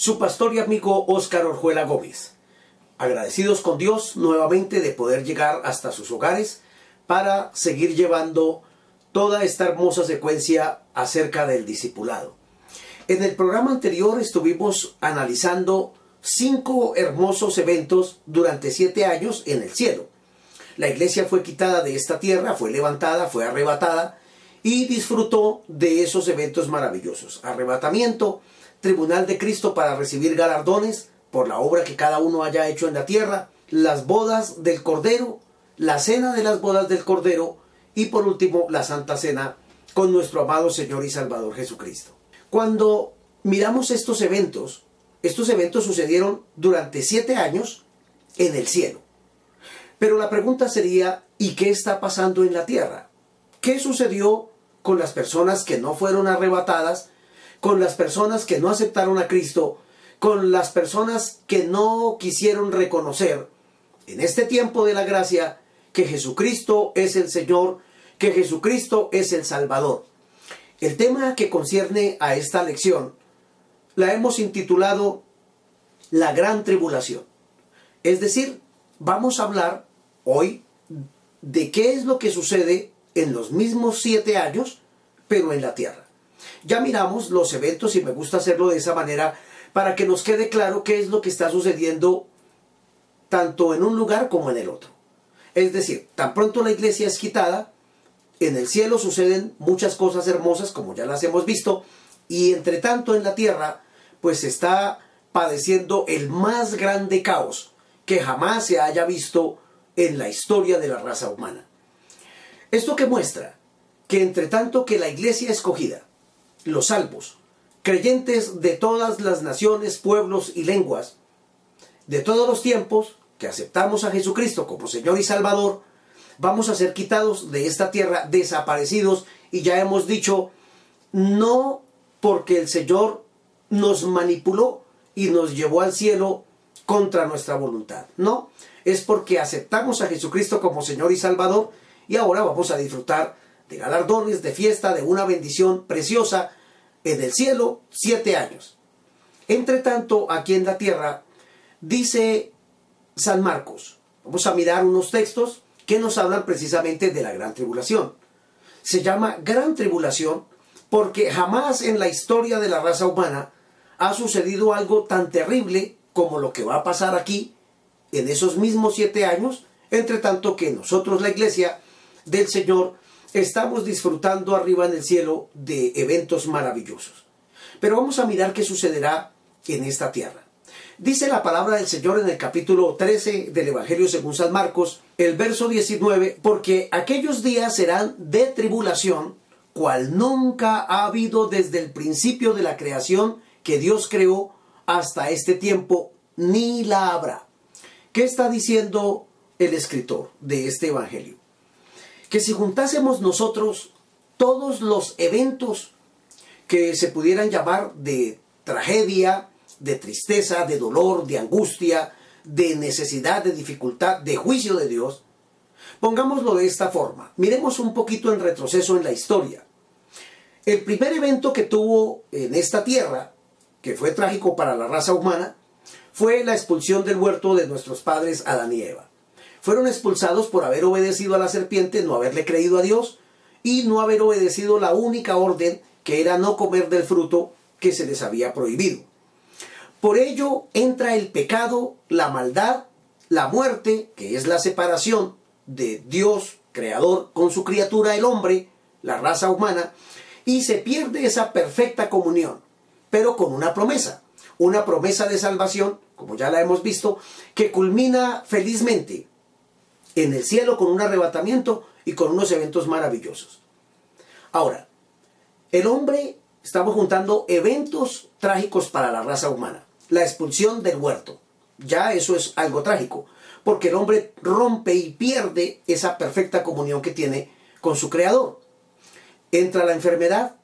Su pastor y amigo Óscar Orjuela Gómez. Agradecidos con Dios nuevamente de poder llegar hasta sus hogares para seguir llevando toda esta hermosa secuencia acerca del discipulado. En el programa anterior estuvimos analizando cinco hermosos eventos durante siete años en el cielo. La iglesia fue quitada de esta tierra, fue levantada, fue arrebatada y disfrutó de esos eventos maravillosos. Arrebatamiento, tribunal de Cristo para recibir galardones por la obra que cada uno haya hecho en la tierra, las bodas del Cordero, la cena de las bodas del Cordero y por último la Santa Cena con nuestro amado Señor y Salvador Jesucristo. Cuando miramos estos eventos, estos eventos sucedieron durante siete años en el cielo. Pero la pregunta sería, ¿y qué está pasando en la tierra? ¿Qué sucedió con las personas que no fueron arrebatadas, con las personas que no aceptaron a Cristo, con las personas que no quisieron reconocer en este tiempo de la gracia que Jesucristo es el Señor, que Jesucristo es el Salvador. El tema que concierne a esta lección la hemos intitulado La Gran Tribulación. Es decir, vamos a hablar hoy de qué es lo que sucede en los mismos siete años, pero en la tierra. Ya miramos los eventos y me gusta hacerlo de esa manera para que nos quede claro qué es lo que está sucediendo tanto en un lugar como en el otro. Es decir, tan pronto la iglesia es quitada, en el cielo suceden muchas cosas hermosas como ya las hemos visto, y entre tanto en la tierra pues está padeciendo el más grande caos que jamás se haya visto en la historia de la raza humana. Esto que muestra que entre tanto que la iglesia escogida, los salvos, creyentes de todas las naciones, pueblos y lenguas, de todos los tiempos, que aceptamos a Jesucristo como Señor y Salvador, vamos a ser quitados de esta tierra, desaparecidos, y ya hemos dicho, no porque el Señor nos manipuló y nos llevó al cielo contra nuestra voluntad, no, es porque aceptamos a Jesucristo como Señor y Salvador y ahora vamos a disfrutar de galardones, de fiesta, de una bendición preciosa en el cielo, siete años. Entre tanto, aquí en la tierra, dice San Marcos, vamos a mirar unos textos que nos hablan precisamente de la gran tribulación. Se llama gran tribulación porque jamás en la historia de la raza humana ha sucedido algo tan terrible como lo que va a pasar aquí en esos mismos siete años, entre tanto que nosotros, la iglesia, del Señor, estamos disfrutando arriba en el cielo de eventos maravillosos. Pero vamos a mirar qué sucederá en esta tierra. Dice la palabra del Señor en el capítulo 13 del Evangelio según San Marcos, el verso 19, porque aquellos días serán de tribulación, cual nunca ha habido desde el principio de la creación que Dios creó hasta este tiempo, ni la habrá. ¿Qué está diciendo el escritor de este Evangelio? Que si juntásemos nosotros todos los eventos que se pudieran llamar de tragedia, de tristeza, de dolor, de angustia, de necesidad, de dificultad, de juicio de Dios, pongámoslo de esta forma. Miremos un poquito en retroceso en la historia. El primer evento que tuvo en esta tierra, que fue trágico para la raza humana, fue la expulsión del huerto de nuestros padres Adán y Eva fueron expulsados por haber obedecido a la serpiente, no haberle creído a Dios y no haber obedecido la única orden que era no comer del fruto que se les había prohibido. Por ello entra el pecado, la maldad, la muerte, que es la separación de Dios, creador, con su criatura, el hombre, la raza humana, y se pierde esa perfecta comunión, pero con una promesa, una promesa de salvación, como ya la hemos visto, que culmina felizmente en el cielo con un arrebatamiento y con unos eventos maravillosos. Ahora, el hombre, estamos juntando eventos trágicos para la raza humana. la expulsión del huerto. Ya eso es algo trágico, porque el hombre rompe y pierde esa perfecta comunión que tiene con su creador. Entra la enfermedad,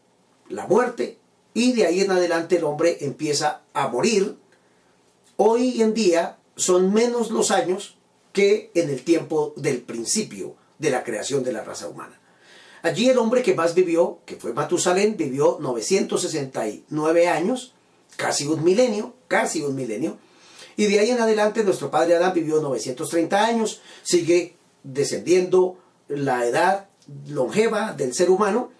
la muerte, y de ahí en adelante el hombre empieza a morir. Hoy en día son menos los años que en el tiempo del principio de la creación de la raza humana. Allí el hombre que más vivió, que fue Matusalén, vivió 969 años, casi un milenio, casi un milenio. Y de ahí en adelante nuestro padre Adán vivió 930 años, sigue descendiendo la edad longeva del ser humano.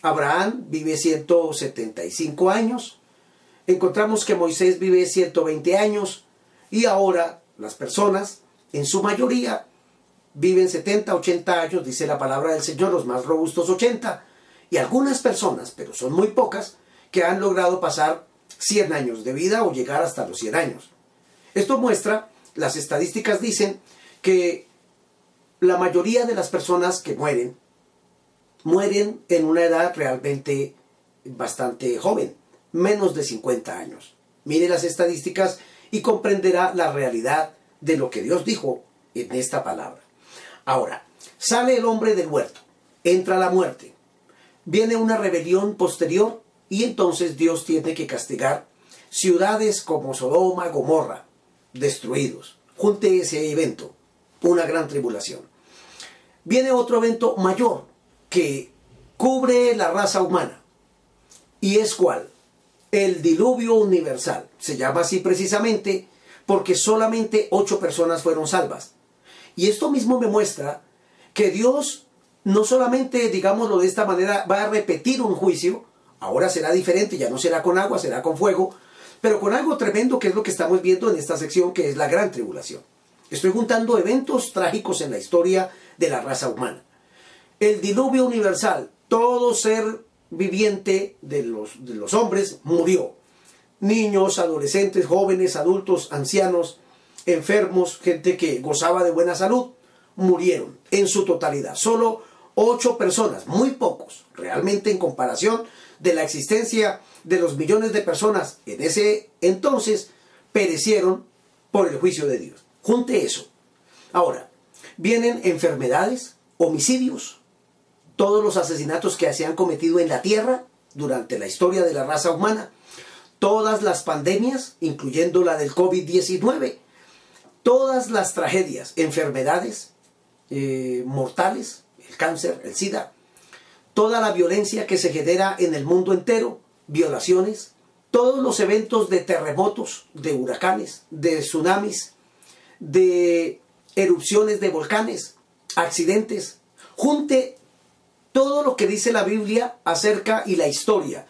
Abraham vive 175 años. Encontramos que Moisés vive 120 años. Y ahora las personas, en su mayoría, viven 70, 80 años, dice la palabra del Señor, los más robustos 80. Y algunas personas, pero son muy pocas, que han logrado pasar 100 años de vida o llegar hasta los 100 años. Esto muestra, las estadísticas dicen que la mayoría de las personas que mueren, mueren en una edad realmente bastante joven, menos de 50 años. Mire las estadísticas y comprenderá la realidad de lo que Dios dijo en esta palabra. Ahora, sale el hombre del huerto, entra la muerte, viene una rebelión posterior y entonces Dios tiene que castigar ciudades como Sodoma, Gomorra, destruidos. Junte ese evento, una gran tribulación. Viene otro evento mayor que cubre la raza humana. ¿Y es cuál? El diluvio universal. Se llama así precisamente porque solamente ocho personas fueron salvas. Y esto mismo me muestra que Dios no solamente, digámoslo de esta manera, va a repetir un juicio, ahora será diferente, ya no será con agua, será con fuego, pero con algo tremendo que es lo que estamos viendo en esta sección, que es la gran tribulación. Estoy juntando eventos trágicos en la historia de la raza humana. El diluvio universal, todo ser viviente de los, de los hombres murió. Niños, adolescentes, jóvenes, adultos, ancianos, enfermos, gente que gozaba de buena salud, murieron en su totalidad. Solo ocho personas, muy pocos, realmente en comparación de la existencia de los millones de personas en ese entonces, perecieron por el juicio de Dios. Junte eso. Ahora, vienen enfermedades, homicidios, todos los asesinatos que se han cometido en la tierra durante la historia de la raza humana, todas las pandemias, incluyendo la del COVID-19, todas las tragedias, enfermedades eh, mortales, el cáncer, el SIDA, toda la violencia que se genera en el mundo entero, violaciones, todos los eventos de terremotos, de huracanes, de tsunamis, de erupciones de volcanes, accidentes, junte todo lo que dice la Biblia acerca y la historia.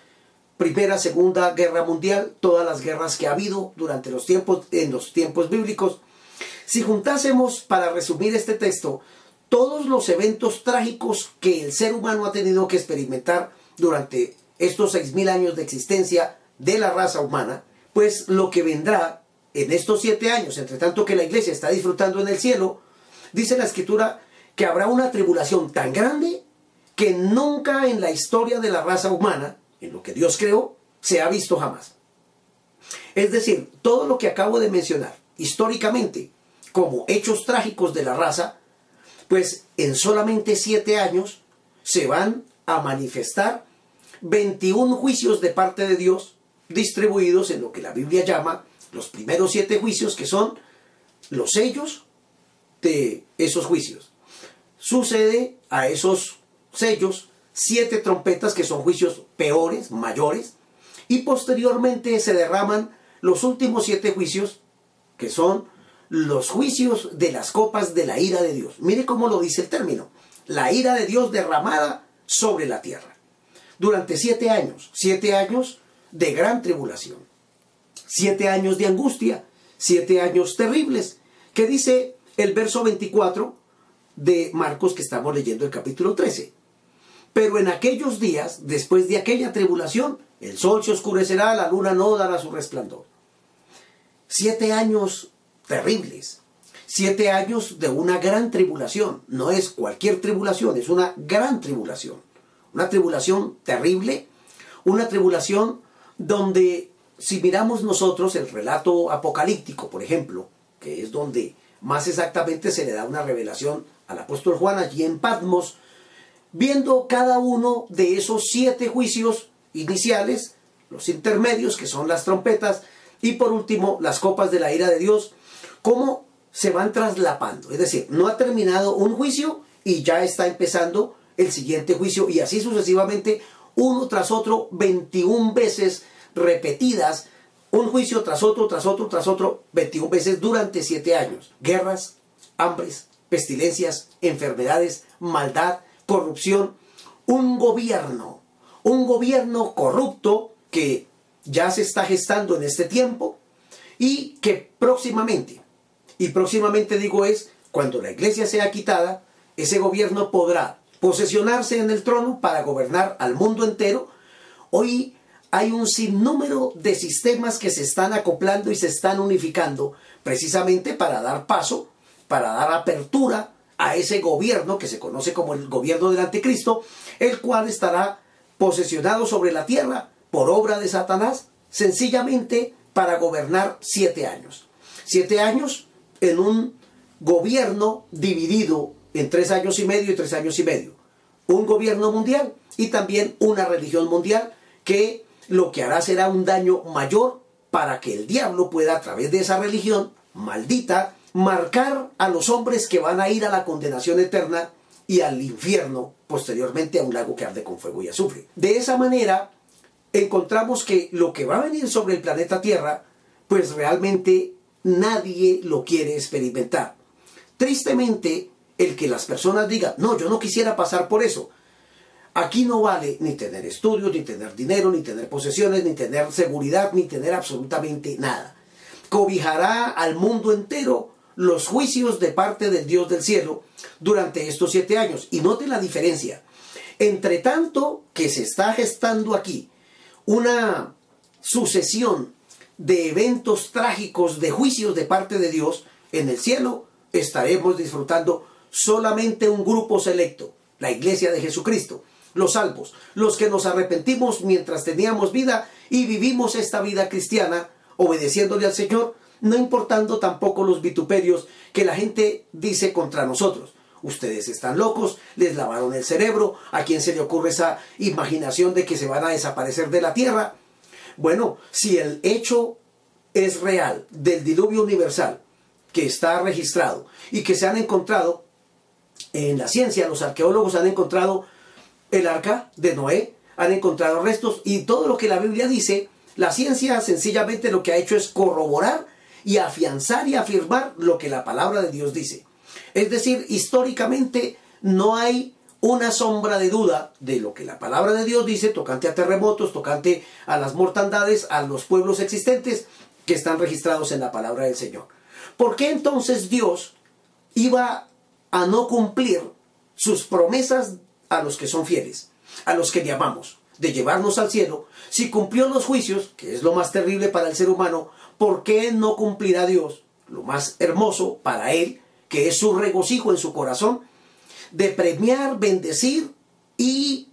Primera, Segunda Guerra Mundial, todas las guerras que ha habido durante los tiempos, en los tiempos bíblicos, si juntásemos, para resumir este texto, todos los eventos trágicos que el ser humano ha tenido que experimentar durante estos seis mil años de existencia de la raza humana, pues lo que vendrá en estos siete años, entre tanto que la iglesia está disfrutando en el cielo, dice la escritura que habrá una tribulación tan grande que nunca en la historia de la raza humana, en lo que Dios creó, se ha visto jamás. Es decir, todo lo que acabo de mencionar históricamente como hechos trágicos de la raza, pues en solamente siete años se van a manifestar 21 juicios de parte de Dios distribuidos en lo que la Biblia llama los primeros siete juicios, que son los sellos de esos juicios. Sucede a esos sellos siete trompetas que son juicios peores, mayores, y posteriormente se derraman los últimos siete juicios, que son los juicios de las copas de la ira de Dios. Mire cómo lo dice el término. La ira de Dios derramada sobre la tierra. Durante siete años, siete años de gran tribulación, siete años de angustia, siete años terribles, que dice el verso 24 de Marcos que estamos leyendo el capítulo 13. Pero en aquellos días, después de aquella tribulación, el sol se oscurecerá, la luna no dará su resplandor. Siete años terribles. Siete años de una gran tribulación. No es cualquier tribulación, es una gran tribulación. Una tribulación terrible, una tribulación donde si miramos nosotros el relato apocalíptico, por ejemplo, que es donde más exactamente se le da una revelación al apóstol Juan allí en Patmos, viendo cada uno de esos siete juicios iniciales, los intermedios, que son las trompetas, y por último las copas de la ira de Dios, cómo se van traslapando. Es decir, no ha terminado un juicio y ya está empezando el siguiente juicio y así sucesivamente, uno tras otro, 21 veces repetidas, un juicio tras otro, tras otro, tras otro, 21 veces durante siete años. Guerras, hambres, pestilencias, enfermedades, maldad, corrupción. Un gobierno, un gobierno corrupto que ya se está gestando en este tiempo y que próximamente, y próximamente digo es, cuando la iglesia sea quitada, ese gobierno podrá posesionarse en el trono para gobernar al mundo entero. Hoy hay un sinnúmero de sistemas que se están acoplando y se están unificando precisamente para dar paso, para dar apertura a ese gobierno que se conoce como el gobierno del anticristo, el cual estará posesionado sobre la tierra por obra de Satanás, sencillamente para gobernar siete años. Siete años en un gobierno dividido en tres años y medio y tres años y medio. Un gobierno mundial y también una religión mundial que lo que hará será un daño mayor para que el diablo pueda a través de esa religión maldita marcar a los hombres que van a ir a la condenación eterna y al infierno posteriormente a un lago que arde con fuego y azufre. De esa manera encontramos que lo que va a venir sobre el planeta Tierra pues realmente nadie lo quiere experimentar. Tristemente, el que las personas digan, no, yo no quisiera pasar por eso, Aquí no vale ni tener estudios, ni tener dinero, ni tener posesiones, ni tener seguridad, ni tener absolutamente nada. Cobijará al mundo entero los juicios de parte del Dios del cielo durante estos siete años. Y note la diferencia. Entre tanto que se está gestando aquí una sucesión de eventos trágicos, de juicios de parte de Dios, en el cielo estaremos disfrutando solamente un grupo selecto, la iglesia de Jesucristo los salvos, los que nos arrepentimos mientras teníamos vida y vivimos esta vida cristiana obedeciéndole al Señor, no importando tampoco los vituperios que la gente dice contra nosotros. Ustedes están locos, les lavaron el cerebro, a quién se le ocurre esa imaginación de que se van a desaparecer de la tierra. Bueno, si el hecho es real del diluvio universal que está registrado y que se han encontrado en la ciencia, los arqueólogos han encontrado el arca de Noé, han encontrado restos y todo lo que la Biblia dice, la ciencia sencillamente lo que ha hecho es corroborar y afianzar y afirmar lo que la palabra de Dios dice. Es decir, históricamente no hay una sombra de duda de lo que la palabra de Dios dice tocante a terremotos, tocante a las mortandades, a los pueblos existentes que están registrados en la palabra del Señor. ¿Por qué entonces Dios iba a no cumplir sus promesas a los que son fieles, a los que le amamos, de llevarnos al cielo, si cumplió los juicios, que es lo más terrible para el ser humano, ¿por qué no cumplirá Dios lo más hermoso para él, que es su regocijo en su corazón, de premiar, bendecir y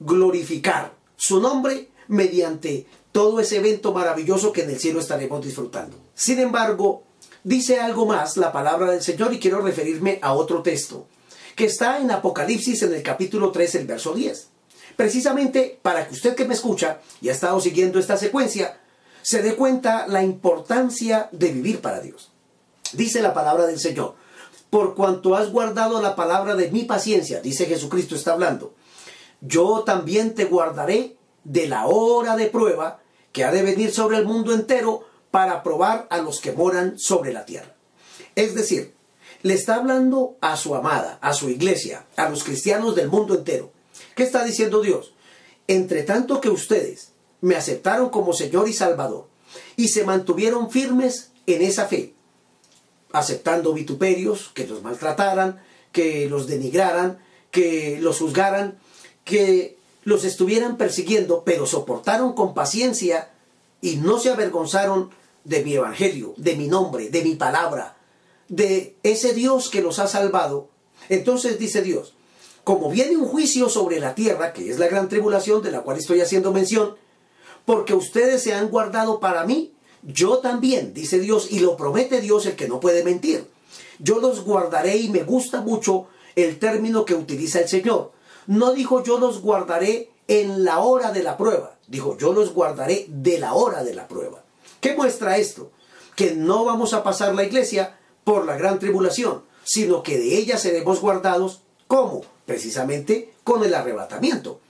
glorificar su nombre mediante todo ese evento maravilloso que en el cielo estaremos disfrutando? Sin embargo, dice algo más la palabra del Señor y quiero referirme a otro texto que está en Apocalipsis en el capítulo 3, el verso 10. Precisamente para que usted que me escucha y ha estado siguiendo esta secuencia, se dé cuenta la importancia de vivir para Dios. Dice la palabra del Señor, por cuanto has guardado la palabra de mi paciencia, dice Jesucristo está hablando, yo también te guardaré de la hora de prueba que ha de venir sobre el mundo entero para probar a los que moran sobre la tierra. Es decir, le está hablando a su amada, a su iglesia, a los cristianos del mundo entero. ¿Qué está diciendo Dios? Entre tanto que ustedes me aceptaron como Señor y Salvador y se mantuvieron firmes en esa fe, aceptando vituperios, que los maltrataran, que los denigraran, que los juzgaran, que los estuvieran persiguiendo, pero soportaron con paciencia y no se avergonzaron de mi evangelio, de mi nombre, de mi palabra, de ese Dios que los ha salvado, entonces dice Dios, como viene un juicio sobre la tierra, que es la gran tribulación de la cual estoy haciendo mención, porque ustedes se han guardado para mí, yo también, dice Dios, y lo promete Dios el que no puede mentir. Yo los guardaré y me gusta mucho el término que utiliza el Señor. No dijo yo los guardaré en la hora de la prueba, dijo yo los guardaré de la hora de la prueba. ¿Qué muestra esto? Que no vamos a pasar la iglesia por la gran tribulación, sino que de ella seremos guardados. ¿Cómo? Precisamente con el arrebatamiento.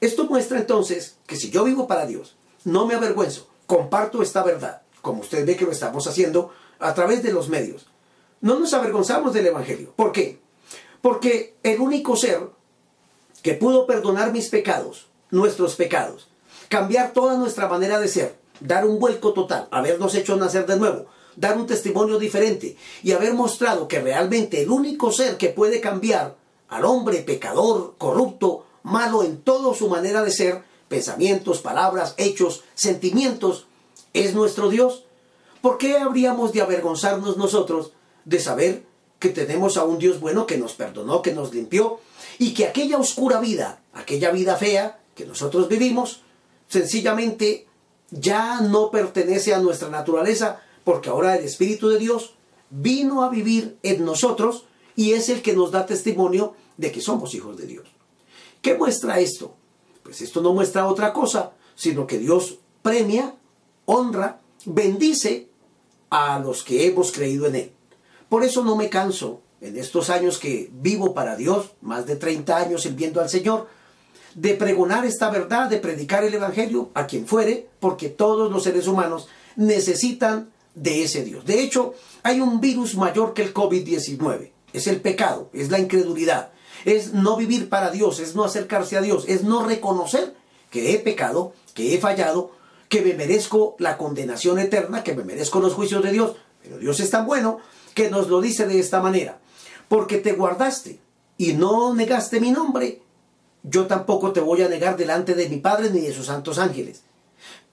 Esto muestra entonces que si yo vivo para Dios, no me avergüenzo, comparto esta verdad, como usted ve que lo estamos haciendo a través de los medios. No nos avergonzamos del Evangelio. ¿Por qué? Porque el único ser que pudo perdonar mis pecados, nuestros pecados, cambiar toda nuestra manera de ser, dar un vuelco total, habernos hecho nacer de nuevo, dar un testimonio diferente y haber mostrado que realmente el único ser que puede cambiar al hombre pecador, corrupto, malo en toda su manera de ser, pensamientos, palabras, hechos, sentimientos, es nuestro Dios. ¿Por qué habríamos de avergonzarnos nosotros de saber que tenemos a un Dios bueno que nos perdonó, que nos limpió y que aquella oscura vida, aquella vida fea que nosotros vivimos, sencillamente ya no pertenece a nuestra naturaleza porque ahora el Espíritu de Dios vino a vivir en nosotros y es el que nos da testimonio de que somos hijos de Dios. ¿Qué muestra esto? Pues esto no muestra otra cosa, sino que Dios premia, honra, bendice a los que hemos creído en Él. Por eso no me canso en estos años que vivo para Dios, más de 30 años sirviendo al Señor, de pregonar esta verdad, de predicar el Evangelio a quien fuere, porque todos los seres humanos necesitan de ese Dios. De hecho, hay un virus mayor que el COVID-19. Es el pecado, es la incredulidad, es no vivir para Dios, es no acercarse a Dios, es no reconocer que he pecado, que he fallado, que me merezco la condenación eterna, que me merezco los juicios de Dios. Pero Dios es tan bueno que nos lo dice de esta manera. Porque te guardaste y no negaste mi nombre, yo tampoco te voy a negar delante de mi Padre ni de sus santos ángeles.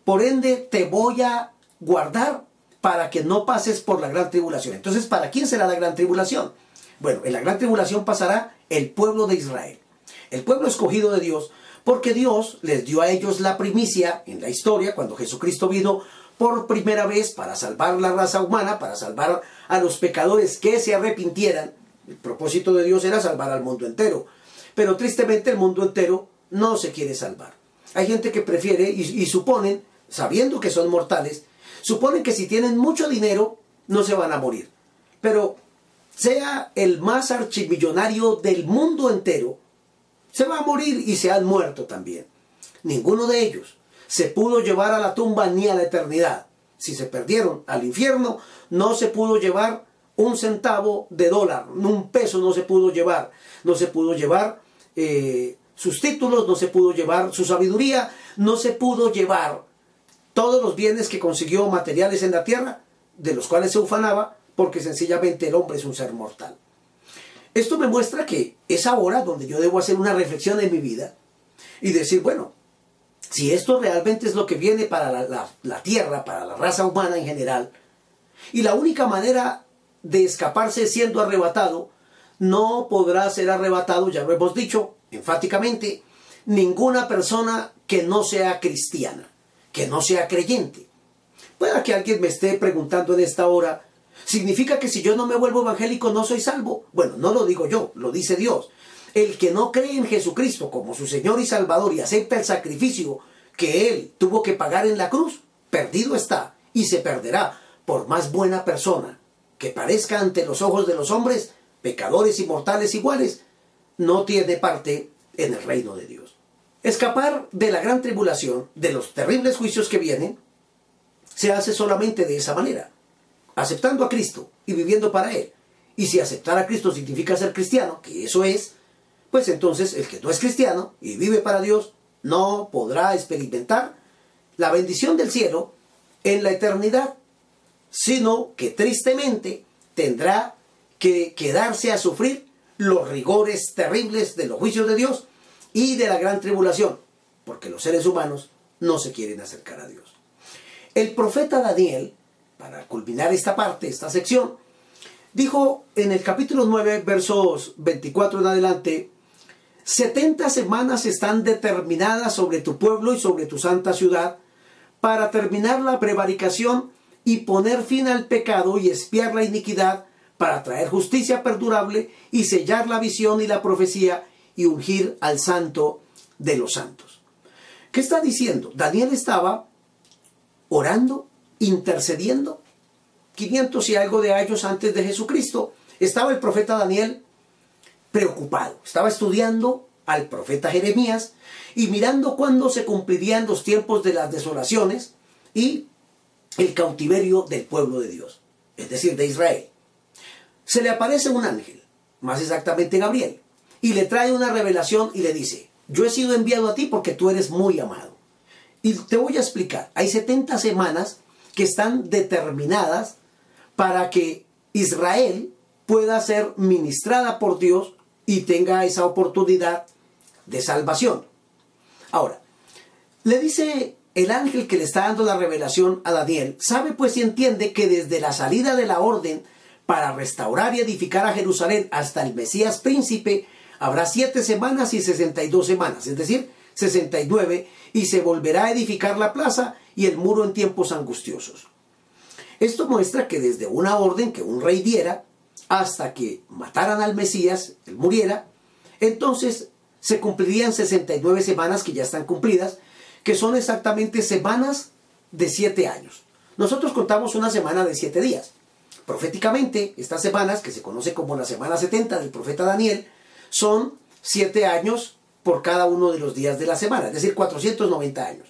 Por ende, te voy a guardar para que no pases por la gran tribulación. Entonces, ¿para quién será la gran tribulación? Bueno, en la gran tribulación pasará el pueblo de Israel, el pueblo escogido de Dios, porque Dios les dio a ellos la primicia en la historia, cuando Jesucristo vino por primera vez para salvar la raza humana, para salvar a los pecadores que se arrepintieran. El propósito de Dios era salvar al mundo entero. Pero tristemente el mundo entero no se quiere salvar. Hay gente que prefiere y, y suponen, sabiendo que son mortales, suponen que si tienen mucho dinero no se van a morir. Pero sea el más archimillonario del mundo entero, se va a morir y se han muerto también. Ninguno de ellos se pudo llevar a la tumba ni a la eternidad. Si se perdieron al infierno, no se pudo llevar un centavo de dólar, un peso no se pudo llevar, no se pudo llevar eh, sus títulos, no se pudo llevar su sabiduría, no se pudo llevar todos los bienes que consiguió materiales en la tierra, de los cuales se ufanaba, porque sencillamente el hombre es un ser mortal. Esto me muestra que es ahora donde yo debo hacer una reflexión en mi vida y decir, bueno, si esto realmente es lo que viene para la, la, tierra, para la raza humana en general, y la única manera de escaparse siendo arrebatado, no podrá ser arrebatado, ya lo hemos dicho enfáticamente, ninguna persona que no sea cristiana, que no sea creyente. Pueda que alguien me esté preguntando en esta hora, ¿significa que si yo no me vuelvo evangélico no soy salvo? Bueno, no lo digo yo, lo dice Dios. El que no cree en Jesucristo como su Señor y Salvador y acepta el sacrificio que Él tuvo que pagar en la cruz, perdido está y se perderá por más buena persona que parezca ante los ojos de los hombres, pecadores y mortales iguales, no tiene parte en el reino de Dios. Escapar de la gran tribulación, de los terribles juicios que vienen, se hace solamente de esa manera, aceptando a Cristo y viviendo para Él. Y si aceptar a Cristo significa ser cristiano, que eso es, pues entonces el que no es cristiano y vive para Dios no podrá experimentar la bendición del cielo en la eternidad, sino que tristemente tendrá que quedarse a sufrir los rigores terribles de los juicios de Dios y de la gran tribulación, porque los seres humanos no se quieren acercar a Dios. El profeta Daniel, para culminar esta parte, esta sección, dijo en el capítulo 9, versos 24 en adelante, 70 semanas están determinadas sobre tu pueblo y sobre tu santa ciudad para terminar la prevaricación y poner fin al pecado y espiar la iniquidad, para traer justicia perdurable y sellar la visión y la profecía y ungir al santo de los santos. ¿Qué está diciendo? Daniel estaba orando, intercediendo, 500 y algo de años antes de Jesucristo. Estaba el profeta Daniel preocupado, estaba estudiando al profeta Jeremías y mirando cuándo se cumplirían los tiempos de las desolaciones y el cautiverio del pueblo de Dios, es decir, de Israel. Se le aparece un ángel, más exactamente Gabriel, y le trae una revelación y le dice, yo he sido enviado a ti porque tú eres muy amado. Y te voy a explicar, hay 70 semanas que están determinadas para que Israel pueda ser ministrada por Dios y tenga esa oportunidad de salvación. Ahora, le dice el ángel que le está dando la revelación a Daniel, sabe pues y entiende que desde la salida de la orden para restaurar y edificar a Jerusalén hasta el Mesías príncipe, habrá siete semanas y sesenta y dos semanas, es decir, sesenta y nueve, y se volverá a edificar la plaza y el muro en tiempos angustiosos. Esto muestra que desde una orden que un rey diera hasta que mataran al Mesías, él muriera, entonces se cumplirían 69 semanas que ya están cumplidas, que son exactamente semanas de siete años. Nosotros contamos una semana de siete días. Proféticamente, estas semanas, que se conoce como la semana 70 del profeta Daniel, son siete años por cada uno de los días de la semana, es decir, 490 años.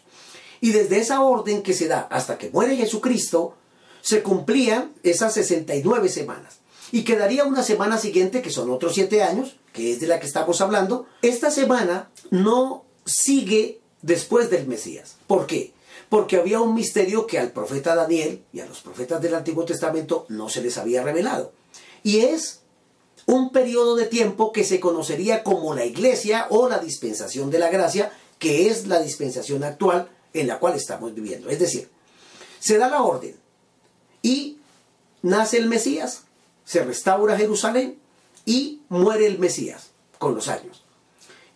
Y desde esa orden que se da hasta que muere Jesucristo, se cumplían esas 69 semanas. Y quedaría una semana siguiente, que son otros siete años, que es de la que estamos hablando. Esta semana no sigue después del Mesías. ¿Por qué? Porque había un misterio que al profeta Daniel y a los profetas del Antiguo Testamento no se les había revelado. Y es un periodo de tiempo que se conocería como la iglesia o la dispensación de la gracia, que es la dispensación actual en la cual estamos viviendo. Es decir, se da la orden y nace el Mesías, se restaura Jerusalén y muere el Mesías con los años.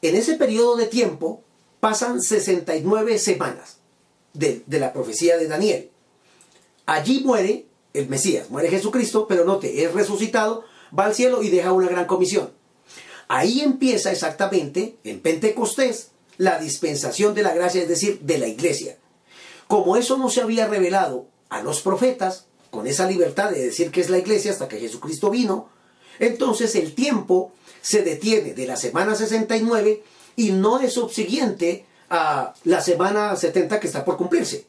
En ese periodo de tiempo pasan 69 semanas de, la profecía de Daniel. Allí muere el Mesías, muere Jesucristo, pero note, es resucitado, va al cielo y deja una gran comisión. Ahí empieza exactamente, en Pentecostés, la dispensación de la gracia, es decir, de la iglesia. Como eso no se había revelado a los profetas, con esa libertad de decir que es la iglesia hasta que Jesucristo vino, entonces el tiempo se detiene de la semana 69 y no es subsiguiente a la semana 70 que está por cumplirse.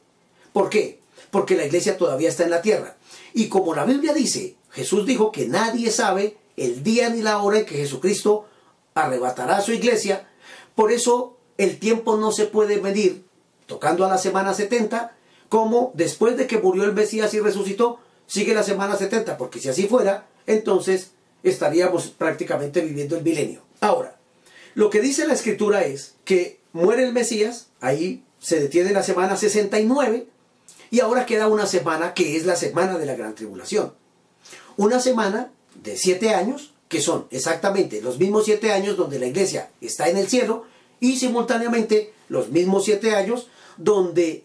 ¿Por qué? Porque la iglesia todavía está en la tierra. Y como la Biblia dice, Jesús dijo que nadie sabe el día ni la hora en que Jesucristo arrebatará a su iglesia, por eso el tiempo no se puede medir tocando a la semana 70 como después de que murió el Mesías y resucitó, sigue la semana 70, porque si así fuera, entonces estaríamos prácticamente viviendo el milenio. Ahora, lo que dice la escritura es que muere el Mesías, ahí se detiene la semana 69 y ahora queda una semana que es la semana de la gran tribulación. Una semana de siete años, que son exactamente los mismos siete años donde la iglesia está en el cielo y simultáneamente los mismos siete años donde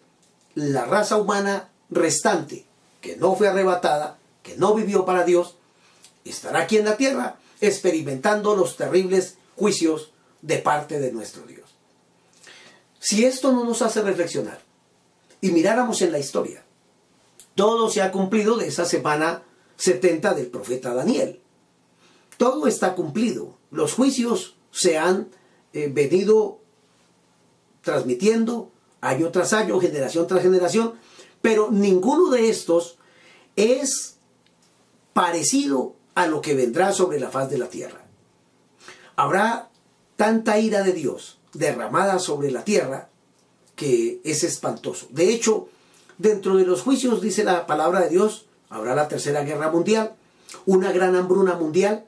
la raza humana restante, que no fue arrebatada, que no vivió para Dios, estará aquí en la tierra experimentando los terribles juicios de parte de nuestro Dios. Si esto no nos hace reflexionar y miráramos en la historia, todo se ha cumplido de esa semana 70 del profeta Daniel. Todo está cumplido. Los juicios se han eh, venido transmitiendo año tras año, generación tras generación, pero ninguno de estos es parecido a lo que vendrá sobre la faz de la tierra. Habrá tanta ira de Dios derramada sobre la tierra que es espantoso. De hecho, dentro de los juicios, dice la palabra de Dios, habrá la tercera guerra mundial, una gran hambruna mundial,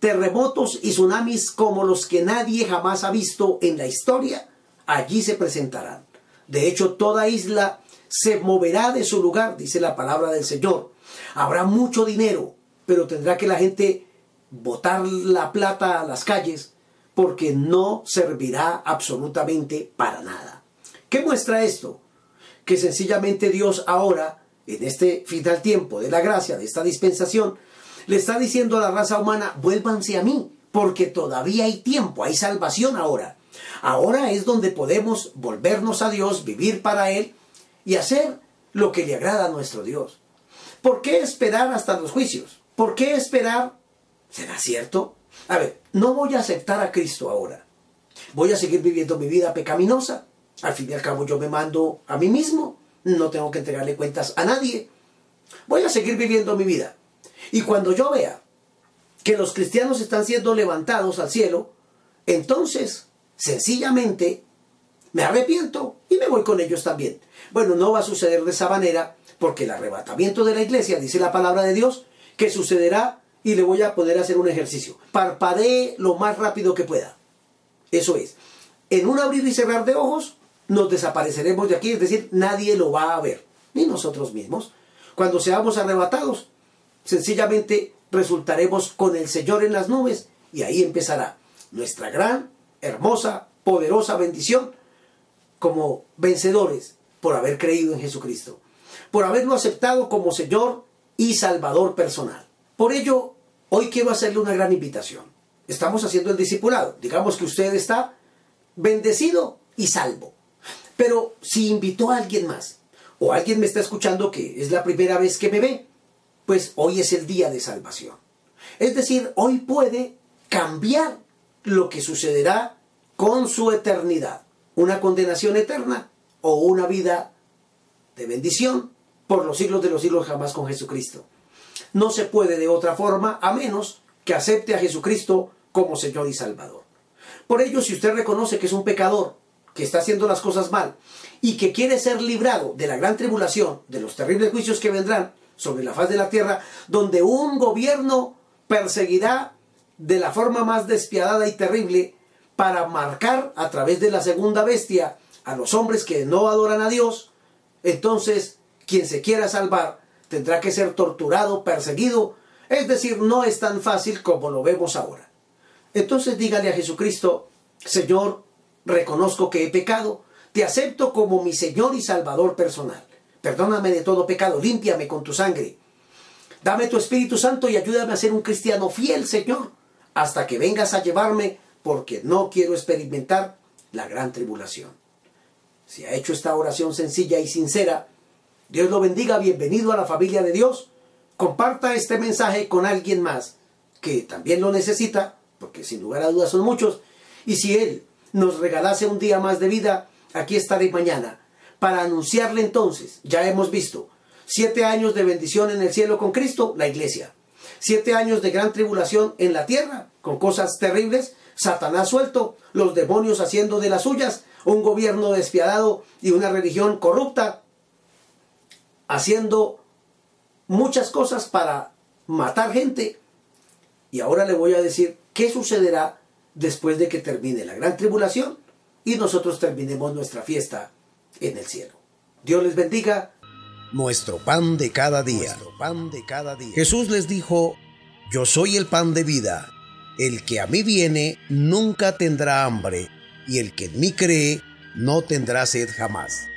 terremotos y tsunamis como los que nadie jamás ha visto en la historia, allí se presentarán. De hecho, toda isla se moverá de su lugar, dice la palabra del Señor. Habrá mucho dinero, pero tendrá que la gente botar la plata a las calles porque no servirá absolutamente para nada. ¿Qué muestra esto? que sencillamente Dios ahora, en este final tiempo de la gracia, de esta dispensación, le está diciendo a la raza humana, vuélvanse a mí, porque todavía hay tiempo, hay salvación ahora. Ahora es donde podemos volvernos a Dios, vivir para Él y hacer lo que le agrada a nuestro Dios. ¿Por qué esperar hasta los juicios? ¿Por qué esperar? ¿Será cierto? A ver, no voy a aceptar a Cristo ahora. Voy a seguir viviendo mi vida pecaminosa. Al fin y al cabo yo me mando a mí mismo. No tengo que entregarle cuentas a nadie. Voy a seguir viviendo mi vida. Y cuando yo vea que los cristianos están siendo levantados al cielo, entonces sencillamente me arrepiento y me voy con ellos también. Bueno, no va a suceder de esa manera porque el arrebatamiento de la iglesia, dice la palabra de Dios, que sucederá y le voy a poder hacer un ejercicio. Parpadee lo más rápido que pueda. Eso es. En un abrir y cerrar de ojos nos desapareceremos de aquí, es decir, nadie lo va a ver, ni nosotros mismos. Cuando seamos arrebatados, sencillamente resultaremos con el Señor en las nubes y ahí empezará nuestra gran, hermosa, poderosa bendición como vencedores por haber creído en Jesucristo, por haberlo aceptado como Señor y Salvador personal. Por ello, hoy quiero hacerle una gran invitación. Estamos haciendo el discipulado. Digamos que usted está bendecido y salvo. Pero si invitó a alguien más, o alguien me está escuchando que es la primera vez que me ve, pues hoy es el día de salvación. Es decir, hoy puede cambiar lo que sucederá con su eternidad. Una condenación eterna o una vida de bendición por los siglos de los siglos jamás con Jesucristo. No se puede de otra forma a menos que acepte a Jesucristo como Señor y Salvador. Por ello, si usted reconoce que es un pecador, que está haciendo las cosas mal y que quiere ser librado de la gran tribulación, de los terribles juicios que vendrán sobre la faz de la tierra, donde un gobierno perseguirá de la forma más despiadada y terrible para marcar a través de la segunda bestia a los hombres que no adoran a Dios, entonces quien se quiera salvar tendrá que ser torturado, perseguido, es decir, no es tan fácil como lo vemos ahora. Entonces dígale a Jesucristo, Señor, reconozco que he pecado, te acepto como mi Señor y Salvador personal. Perdóname de todo pecado, límpiame con tu sangre. Dame tu Espíritu Santo y ayúdame a ser un cristiano fiel, Señor, hasta que vengas a llevarme, porque no quiero experimentar la gran tribulación. Si ha hecho esta oración sencilla y sincera, Dios lo bendiga, bienvenido a la familia de Dios. Comparta este mensaje con alguien más que también lo necesita, porque sin lugar a dudas son muchos. Y si Él nos regalase un día más de vida, aquí estaré mañana para anunciarle entonces, ya hemos visto, siete años de bendición en el cielo con Cristo, la iglesia. Siete años de gran tribulación en la tierra, con cosas terribles, Satanás suelto, los demonios haciendo de las suyas, un gobierno despiadado y una religión corrupta, haciendo muchas cosas para matar gente. Y ahora le voy a decir qué sucederá después de que termine la gran tribulación y nosotros terminemos nuestra fiesta en el cielo. Dios les bendiga. Nuestro pan de cada día. pan de cada día. Jesús les dijo, yo soy el pan de vida. El que a mí viene nunca tendrá hambre, y el que en mí cree no tendrá sed jamás.